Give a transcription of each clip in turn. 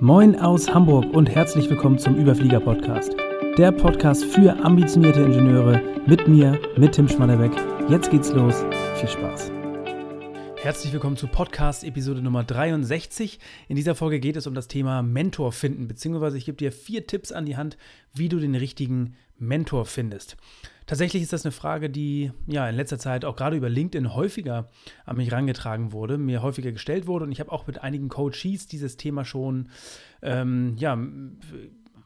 Moin aus Hamburg und herzlich willkommen zum Überflieger Podcast. Der Podcast für ambitionierte Ingenieure mit mir, mit Tim Schmannerbeck. Jetzt geht's los. Viel Spaß. Herzlich willkommen zu Podcast Episode Nummer 63. In dieser Folge geht es um das Thema Mentor finden, beziehungsweise ich gebe dir vier Tipps an die Hand, wie du den richtigen Mentor findest. Tatsächlich ist das eine Frage, die ja in letzter Zeit auch gerade über LinkedIn häufiger an mich herangetragen wurde, mir häufiger gestellt wurde und ich habe auch mit einigen Coaches dieses Thema schon ähm, ja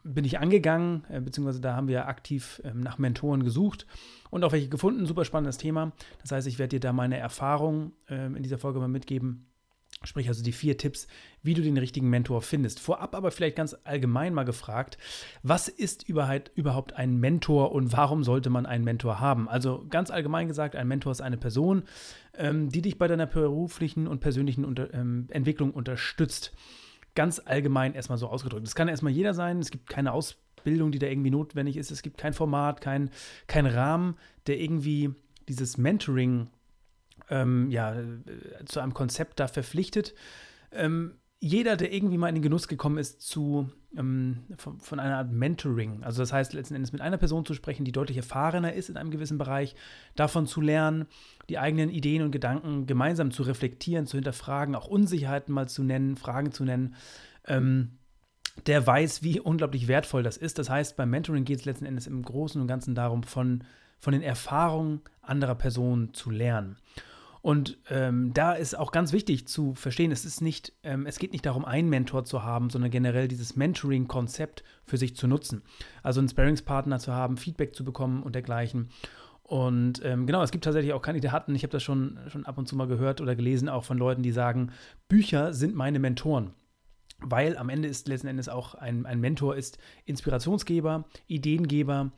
bin ich angegangen, äh, beziehungsweise da haben wir aktiv ähm, nach Mentoren gesucht und auch welche gefunden. Super spannendes Thema. Das heißt, ich werde dir da meine Erfahrung ähm, in dieser Folge mal mitgeben Sprich also die vier Tipps, wie du den richtigen Mentor findest. Vorab aber vielleicht ganz allgemein mal gefragt, was ist überhaupt ein Mentor und warum sollte man einen Mentor haben? Also ganz allgemein gesagt, ein Mentor ist eine Person, ähm, die dich bei deiner beruflichen und persönlichen ähm, Entwicklung unterstützt. Ganz allgemein erstmal so ausgedrückt. Das kann erstmal jeder sein, es gibt keine Ausbildung, die da irgendwie notwendig ist, es gibt kein Format, kein, kein Rahmen, der irgendwie dieses Mentoring ähm, ja, äh, zu einem Konzept da verpflichtet. Ähm, jeder, der irgendwie mal in den Genuss gekommen ist zu, ähm, von, von, einer Art Mentoring, also das heißt letzten Endes mit einer Person zu sprechen, die deutlich erfahrener ist in einem gewissen Bereich, davon zu lernen, die eigenen Ideen und Gedanken gemeinsam zu reflektieren, zu hinterfragen, auch Unsicherheiten mal zu nennen, Fragen zu nennen, ähm, der weiß, wie unglaublich wertvoll das ist. Das heißt, beim Mentoring geht es letzten Endes im Großen und Ganzen darum, von, von den Erfahrungen anderer Personen zu lernen. Und ähm, da ist auch ganz wichtig zu verstehen, es ist nicht, ähm, es geht nicht darum, einen Mentor zu haben, sondern generell dieses Mentoring-Konzept für sich zu nutzen. Also einen Sparringspartner zu haben, Feedback zu bekommen und dergleichen. Und ähm, genau, es gibt tatsächlich auch Kandidaten, ich habe das schon, schon ab und zu mal gehört oder gelesen, auch von Leuten, die sagen, Bücher sind meine Mentoren. Weil am Ende ist letzten Endes auch ein, ein Mentor ist Inspirationsgeber, Ideengeber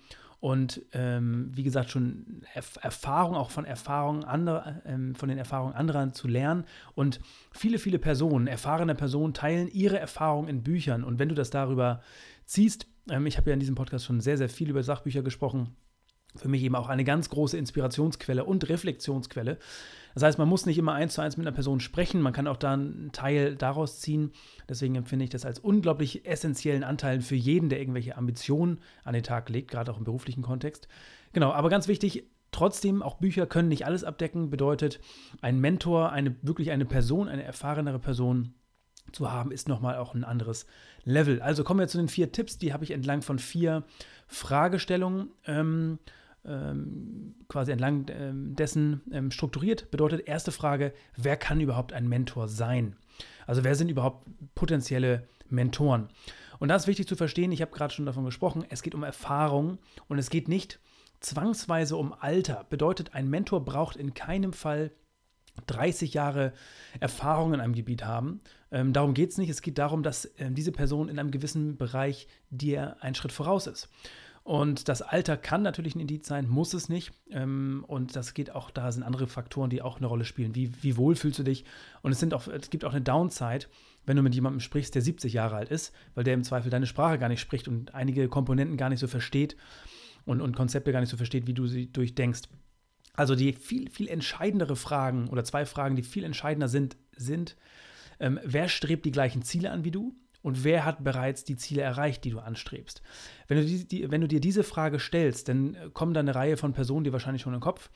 und ähm, wie gesagt schon Erf Erfahrung auch von Erfahrungen anderer, ähm, von den Erfahrungen anderer zu lernen. Und viele viele Personen erfahrene Personen teilen ihre Erfahrungen in Büchern. Und wenn du das darüber ziehst ähm, ich habe ja in diesem Podcast schon sehr sehr viel über Sachbücher gesprochen für mich eben auch eine ganz große Inspirationsquelle und Reflexionsquelle. Das heißt, man muss nicht immer eins zu eins mit einer Person sprechen, man kann auch da einen Teil daraus ziehen. Deswegen empfinde ich das als unglaublich essentiellen Anteil für jeden, der irgendwelche Ambitionen an den Tag legt, gerade auch im beruflichen Kontext. Genau, aber ganz wichtig, Trotzdem, auch Bücher können nicht alles abdecken, bedeutet, ein Mentor, eine wirklich eine Person, eine erfahrenere Person zu haben, ist nochmal auch ein anderes Level. Also kommen wir zu den vier Tipps, die habe ich entlang von vier Fragestellungen ähm, ähm, quasi entlang ähm, dessen ähm, strukturiert. Bedeutet erste Frage, wer kann überhaupt ein Mentor sein? Also wer sind überhaupt potenzielle Mentoren? Und da ist wichtig zu verstehen, ich habe gerade schon davon gesprochen, es geht um Erfahrung und es geht nicht zwangsweise um Alter. Bedeutet, ein Mentor braucht in keinem Fall 30 Jahre Erfahrung in einem Gebiet haben. Ähm, darum geht es nicht. Es geht darum, dass ähm, diese Person in einem gewissen Bereich dir einen Schritt voraus ist. Und das Alter kann natürlich ein Indiz sein, muss es nicht. Ähm, und das geht auch, da sind andere Faktoren, die auch eine Rolle spielen. Wie, wie wohl fühlst du dich? Und es, sind auch, es gibt auch eine Downside, wenn du mit jemandem sprichst, der 70 Jahre alt ist, weil der im Zweifel deine Sprache gar nicht spricht und einige Komponenten gar nicht so versteht und, und Konzepte gar nicht so versteht, wie du sie durchdenkst. Also die viel, viel entscheidendere Fragen oder zwei Fragen, die viel entscheidender sind, sind, ähm, wer strebt die gleichen Ziele an wie du? Und wer hat bereits die Ziele erreicht, die du anstrebst. Wenn du, die, die, wenn du dir diese Frage stellst, dann kommen da eine Reihe von Personen, die wahrscheinlich schon im Kopf.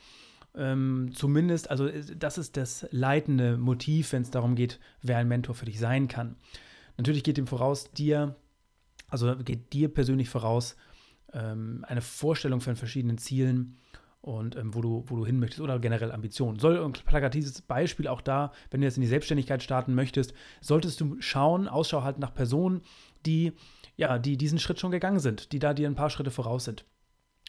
Ähm, zumindest, also äh, das ist das leitende Motiv, wenn es darum geht, wer ein Mentor für dich sein kann. Natürlich geht dem voraus, dir, also geht dir persönlich voraus, ähm, eine Vorstellung von verschiedenen Zielen und ähm, wo, du, wo du hin möchtest oder generell Ambitionen. Soll ein plakatives Beispiel auch da, wenn du jetzt in die Selbstständigkeit starten möchtest, solltest du schauen, Ausschau halten nach Personen, die ja, die diesen Schritt schon gegangen sind, die da dir ein paar Schritte voraus sind.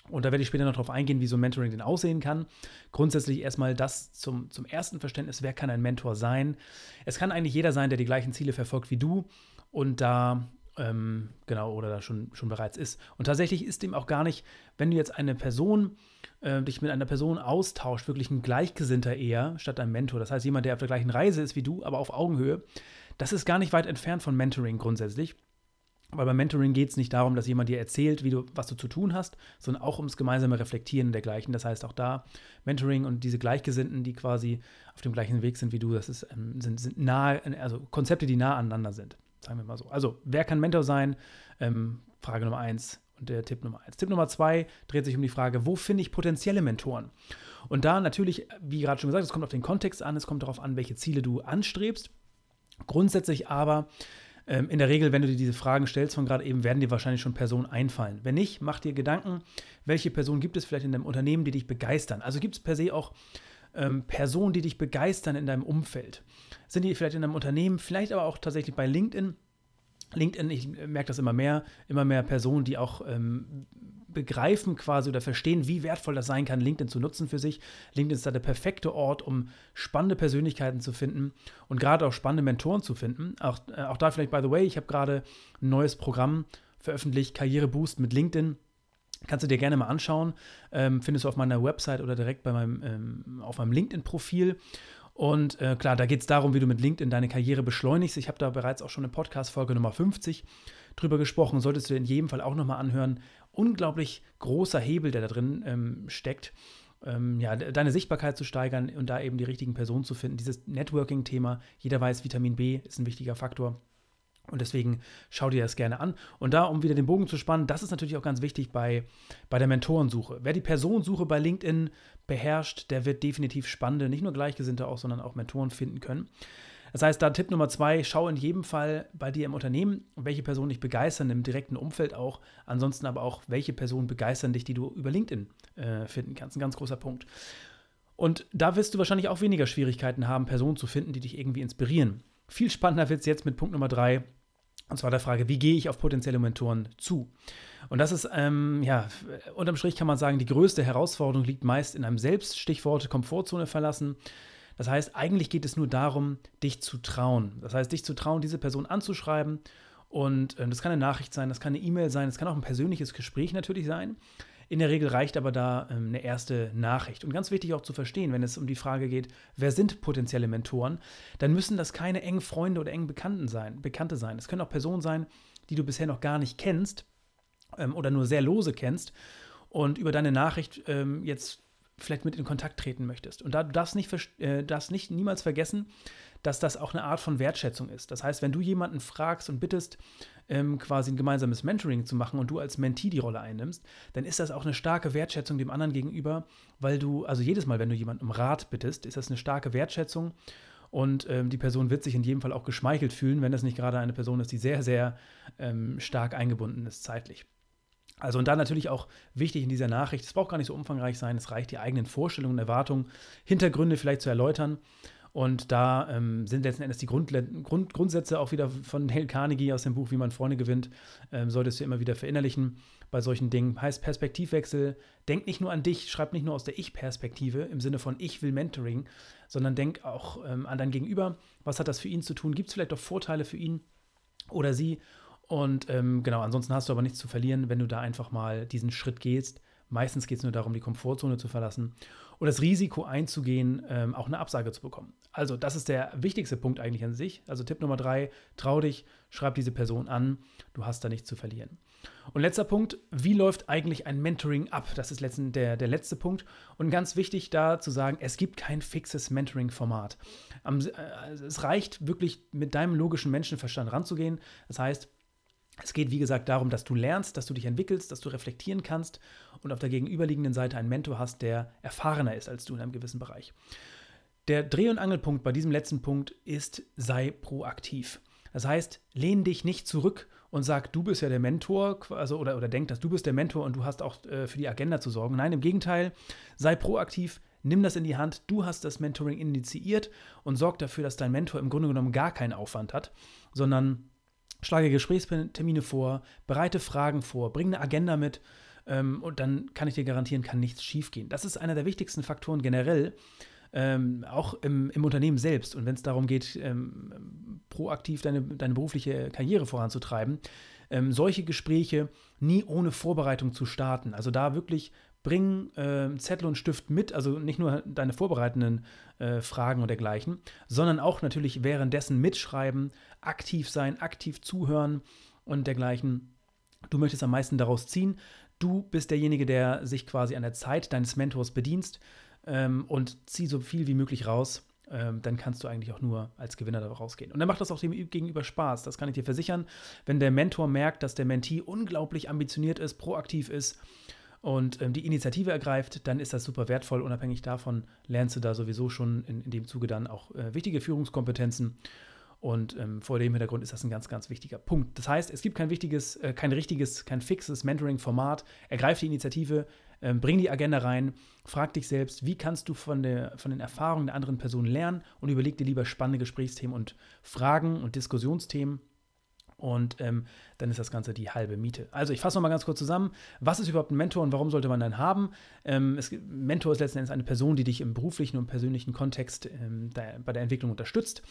Und da werde ich später noch darauf eingehen, wie so ein Mentoring denn aussehen kann. Grundsätzlich erstmal das zum, zum ersten Verständnis, wer kann ein Mentor sein? Es kann eigentlich jeder sein, der die gleichen Ziele verfolgt wie du und da ähm, genau oder da schon, schon bereits ist. Und tatsächlich ist dem auch gar nicht, wenn du jetzt eine Person äh, dich mit einer Person austauscht, wirklich ein Gleichgesinnter eher, statt ein Mentor. Das heißt, jemand, der auf der gleichen Reise ist wie du, aber auf Augenhöhe. Das ist gar nicht weit entfernt von Mentoring grundsätzlich. Weil beim Mentoring geht es nicht darum, dass jemand dir erzählt, wie du, was du zu tun hast, sondern auch ums gemeinsame Reflektieren dergleichen. Das heißt, auch da Mentoring und diese Gleichgesinnten, die quasi auf dem gleichen Weg sind wie du, das ist, ähm, sind, sind nahe, also Konzepte, die nah aneinander sind. Sagen wir mal so. Also, wer kann Mentor sein? Ähm, Frage Nummer eins und der Tipp Nummer eins. Tipp Nummer zwei dreht sich um die Frage, wo finde ich potenzielle Mentoren? Und da natürlich, wie gerade schon gesagt, es kommt auf den Kontext an, es kommt darauf an, welche Ziele du anstrebst. Grundsätzlich aber ähm, in der Regel, wenn du dir diese Fragen stellst von gerade eben, werden dir wahrscheinlich schon Personen einfallen. Wenn nicht, mach dir Gedanken, welche Personen gibt es vielleicht in deinem Unternehmen, die dich begeistern. Also gibt es per se auch ähm, Personen, die dich begeistern in deinem Umfeld. Sind die vielleicht in deinem Unternehmen, vielleicht aber auch tatsächlich bei LinkedIn. LinkedIn, ich merke das immer mehr, immer mehr Personen, die auch ähm, begreifen quasi oder verstehen, wie wertvoll das sein kann, LinkedIn zu nutzen für sich. LinkedIn ist da der perfekte Ort, um spannende Persönlichkeiten zu finden und gerade auch spannende Mentoren zu finden. Auch, äh, auch da vielleicht, by the way, ich habe gerade ein neues Programm veröffentlicht, Karriereboost mit LinkedIn. Kannst du dir gerne mal anschauen. Ähm, findest du auf meiner Website oder direkt bei meinem, ähm, auf meinem LinkedIn-Profil. Und äh, klar, da geht es darum, wie du mit LinkedIn deine Karriere beschleunigst. Ich habe da bereits auch schon eine Podcast-Folge Nummer 50 drüber gesprochen. Solltest du in jedem Fall auch nochmal anhören. Unglaublich großer Hebel, der da drin ähm, steckt. Ähm, ja, deine Sichtbarkeit zu steigern und da eben die richtigen Personen zu finden. Dieses Networking-Thema, jeder weiß, Vitamin B ist ein wichtiger Faktor. Und deswegen schau dir das gerne an. Und da, um wieder den Bogen zu spannen, das ist natürlich auch ganz wichtig bei, bei der Mentorensuche. Wer die Personensuche bei LinkedIn beherrscht, der wird definitiv spannende, nicht nur Gleichgesinnte auch, sondern auch Mentoren finden können. Das heißt, da Tipp Nummer zwei, schau in jedem Fall bei dir im Unternehmen, welche Personen dich begeistern, im direkten Umfeld auch. Ansonsten aber auch, welche Personen begeistern dich, die du über LinkedIn äh, finden kannst. Ein ganz großer Punkt. Und da wirst du wahrscheinlich auch weniger Schwierigkeiten haben, Personen zu finden, die dich irgendwie inspirieren. Viel spannender wird es jetzt mit Punkt Nummer drei, und zwar der Frage, wie gehe ich auf potenzielle Mentoren zu? Und das ist, ähm, ja, unterm Strich kann man sagen, die größte Herausforderung liegt meist in einem selbst, Stichworte Komfortzone verlassen. Das heißt, eigentlich geht es nur darum, dich zu trauen. Das heißt, dich zu trauen, diese Person anzuschreiben. Und äh, das kann eine Nachricht sein, das kann eine E-Mail sein, das kann auch ein persönliches Gespräch natürlich sein. In der Regel reicht aber da ähm, eine erste Nachricht. Und ganz wichtig auch zu verstehen, wenn es um die Frage geht, wer sind potenzielle Mentoren, dann müssen das keine engen Freunde oder engen Bekannten sein, Bekannte sein. Es können auch Personen sein, die du bisher noch gar nicht kennst ähm, oder nur sehr lose kennst und über deine Nachricht ähm, jetzt vielleicht mit in Kontakt treten möchtest. Und da du darfst nicht, äh, darfst nicht niemals vergessen, dass das auch eine Art von Wertschätzung ist. Das heißt, wenn du jemanden fragst und bittest, ähm, quasi ein gemeinsames Mentoring zu machen und du als Mentee die Rolle einnimmst, dann ist das auch eine starke Wertschätzung dem anderen gegenüber, weil du, also jedes Mal, wenn du jemanden um Rat bittest, ist das eine starke Wertschätzung und ähm, die Person wird sich in jedem Fall auch geschmeichelt fühlen, wenn das nicht gerade eine Person ist, die sehr, sehr ähm, stark eingebunden ist zeitlich. Also und da natürlich auch wichtig in dieser Nachricht, es braucht gar nicht so umfangreich sein, es reicht die eigenen Vorstellungen, und Erwartungen, Hintergründe vielleicht zu erläutern und da ähm, sind letzten Endes die Grund, Grund, Grundsätze auch wieder von Dale Carnegie aus dem Buch Wie man Freunde gewinnt, ähm, solltest du immer wieder verinnerlichen bei solchen Dingen. Heißt Perspektivwechsel, denk nicht nur an dich, schreib nicht nur aus der Ich-Perspektive im Sinne von ich will Mentoring, sondern denk auch ähm, an dein Gegenüber. Was hat das für ihn zu tun? Gibt es vielleicht auch Vorteile für ihn oder sie? Und ähm, genau, ansonsten hast du aber nichts zu verlieren, wenn du da einfach mal diesen Schritt gehst. Meistens geht es nur darum, die Komfortzone zu verlassen und das Risiko einzugehen, ähm, auch eine Absage zu bekommen. Also das ist der wichtigste Punkt eigentlich an sich. Also Tipp Nummer drei, trau dich, schreib diese Person an, du hast da nichts zu verlieren. Und letzter Punkt, wie läuft eigentlich ein Mentoring ab? Das ist letzten, der, der letzte Punkt. Und ganz wichtig da zu sagen, es gibt kein fixes Mentoring-Format. Äh, es reicht wirklich mit deinem logischen Menschenverstand ranzugehen. Das heißt, es geht, wie gesagt, darum, dass du lernst, dass du dich entwickelst, dass du reflektieren kannst und auf der gegenüberliegenden Seite einen Mentor hast, der erfahrener ist als du in einem gewissen Bereich. Der Dreh- und Angelpunkt bei diesem letzten Punkt ist, sei proaktiv. Das heißt, lehn dich nicht zurück und sag, du bist ja der Mentor, also, oder, oder denk, dass du bist der Mentor und du hast auch äh, für die Agenda zu sorgen. Nein, im Gegenteil, sei proaktiv, nimm das in die Hand, du hast das Mentoring initiiert und sorg dafür, dass dein Mentor im Grunde genommen gar keinen Aufwand hat, sondern schlage Gesprächstermine vor, bereite Fragen vor, bring eine Agenda mit ähm, und dann kann ich dir garantieren, kann nichts schiefgehen. Das ist einer der wichtigsten Faktoren generell, ähm, auch im, im, Unternehmen selbst. Und wenn es darum geht, ähm, proaktiv deine, deine berufliche Karriere voranzutreiben, ähm, solche Gespräche nie ohne Vorbereitung zu starten. Also da wirklich bring äh, Zettel und Stift mit, also nicht nur deine vorbereitenden äh, Fragen und dergleichen, sondern auch natürlich währenddessen mitschreiben, aktiv sein, aktiv zuhören und dergleichen. Du möchtest am meisten daraus ziehen. Du bist derjenige, der sich quasi an der Zeit deines Mentors bedienst ähm, und zieh so viel wie möglich raus ähm, dann kannst du eigentlich auch nur als Gewinner da rausgehen. Und dann macht das auch dem Gegenüber Spaß, das kann ich dir versichern. Wenn der Mentor merkt, dass der Mentee unglaublich ambitioniert ist, proaktiv ist und ähm, die Initiative ergreift, dann ist das super wertvoll. Unabhängig davon lernst du da sowieso schon in, in dem Zuge dann auch äh, wichtige Führungskompetenzen. Und ähm, vor dem Hintergrund ist das ein ganz, ganz wichtiger Punkt. Das heißt, es gibt kein wichtiges, äh, kein richtiges, kein fixes Mentoring-Format. Ergreif die Initiative, ähm, bring die Agenda rein, frag dich selbst, wie kannst du von, der, von den Erfahrungen der anderen Person lernen und überleg dir lieber spannende Gesprächsthemen und Fragen und Diskussionsthemen. Und ähm, dann ist das Ganze die halbe Miete. Also ich fasse nochmal ganz kurz zusammen. Was ist überhaupt ein Mentor und warum sollte man einen haben? Ähm, es, Mentor ist letzten Endes eine Person, die dich im beruflichen und persönlichen Kontext ähm, der, bei der Entwicklung unterstützt.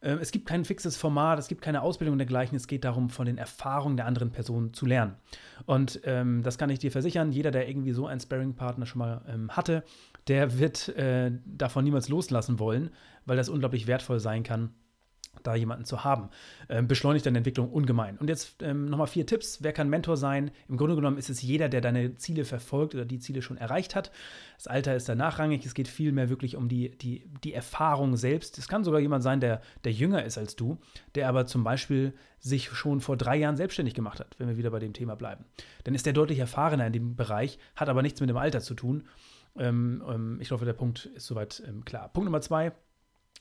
Ähm, es gibt kein fixes Format, es gibt keine Ausbildung und dergleichen. Es geht darum, von den Erfahrungen der anderen Person zu lernen. Und ähm, das kann ich dir versichern. Jeder, der irgendwie so einen Sparring-Partner schon mal ähm, hatte, der wird äh, davon niemals loslassen wollen, weil das unglaublich wertvoll sein kann da jemanden zu haben. Ähm, beschleunigt deine Entwicklung ungemein. Und jetzt ähm, nochmal vier Tipps. Wer kann Mentor sein? Im Grunde genommen ist es jeder, der deine Ziele verfolgt oder die Ziele schon erreicht hat. Das Alter ist da nachrangig. Es geht vielmehr wirklich um die, die, die Erfahrung selbst. Es kann sogar jemand sein, der, der jünger ist als du, der aber zum Beispiel sich schon vor drei Jahren selbstständig gemacht hat, wenn wir wieder bei dem Thema bleiben. Dann ist der deutlich erfahrener in dem Bereich, hat aber nichts mit dem Alter zu tun. Ähm, ähm ich hoffe, der Punkt ist soweit ähm, klar. Punkt Nummer zwei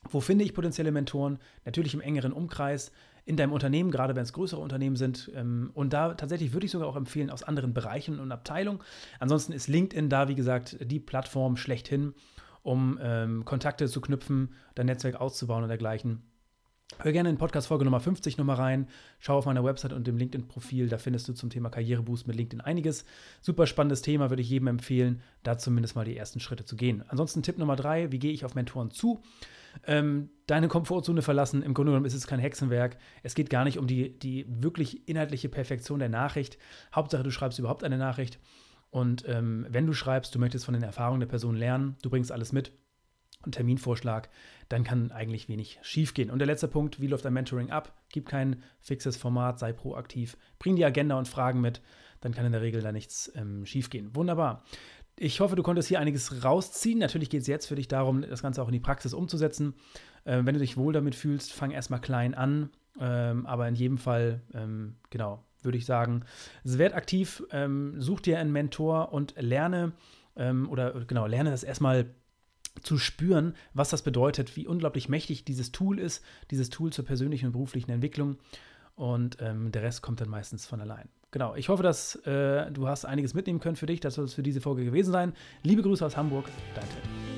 wo finde ich potenzielle Mentoren? Natürlich im engeren Umkreis, in deinem Unternehmen, gerade wenn es größere Unternehmen sind. Ähm, und da tatsächlich würde ich sogar auch empfehlen aus anderen Bereichen und Abteilungen. Ansonsten ist LinkedIn da, wie gesagt, die Plattform schlechthin, um ähm, Kontakte zu knüpfen, dein Netzwerk auszubauen und dergleichen. Hör gerne in Podcast-Folge Nummer 50 nochmal rein. Schau auf meiner Website und dem LinkedIn-Profil. Da findest du zum Thema Karriereboost mit LinkedIn einiges. Super spannendes Thema, würde ich jedem empfehlen, da zumindest mal die ersten Schritte zu gehen. Ansonsten Tipp Nummer drei: Wie gehe ich auf Mentoren zu? ähm, deine Komfortzone verlassen. Im Grunde genommen ist es kein Hexenwerk. Es geht gar nicht um die, die wirklich inhaltliche Perfektion der Nachricht. Hauptsache, du schreibst überhaupt eine Nachricht. Und ähm, wenn du schreibst, du möchtest von den Erfahrungen der Person lernen, du bringst alles mit, einen Terminvorschlag, dann kann eigentlich wenig schiefgehen. Und der letzte Punkt, wie läuft ein Mentoring ab? Gib kein fixes Format, sei proaktiv, bring die Agenda und Fragen mit, dann kann in der Regel da nichts ähm, schiefgehen. Wunderbar. Ich hoffe, du konntest hier einiges rausziehen. Natürlich geht es jetzt für dich darum, das Ganze auch in die Praxis umzusetzen. Äh, wenn du dich wohl damit fühlst, fang erstmal klein an. Ähm, aber in jedem Fall, ähm, genau, würde ich sagen, werd aktiv, ähm, such dir einen Mentor und lerne ähm, oder genau, lerne das erstmal zu spüren, was das bedeutet, wie unglaublich mächtig dieses Tool ist, dieses Tool zur persönlichen und beruflichen Entwicklung. Und ähm, der Rest kommt dann meistens von allein. Genau, ich hoffe, dass äh, du hast einiges mitnehmen können für dich. Das soll es für diese Folge gewesen sein. Liebe Grüße aus Hamburg, dein Tim.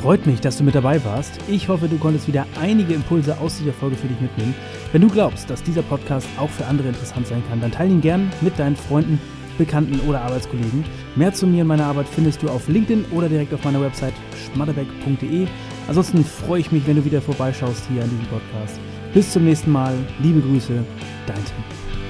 Freut mich, dass du mit dabei warst. Ich hoffe, du konntest wieder einige Impulse aus dieser Folge für dich mitnehmen. Wenn du glaubst, dass dieser Podcast auch für andere interessant sein kann, dann teile ihn gern mit deinen Freunden, Bekannten oder Arbeitskollegen. Mehr zu mir und meiner Arbeit findest du auf LinkedIn oder direkt auf meiner Website schmatterbeck.de. Ansonsten freue ich mich, wenn du wieder vorbeischaust hier an diesem Podcast. Bis zum nächsten Mal. Liebe Grüße, dein Tim.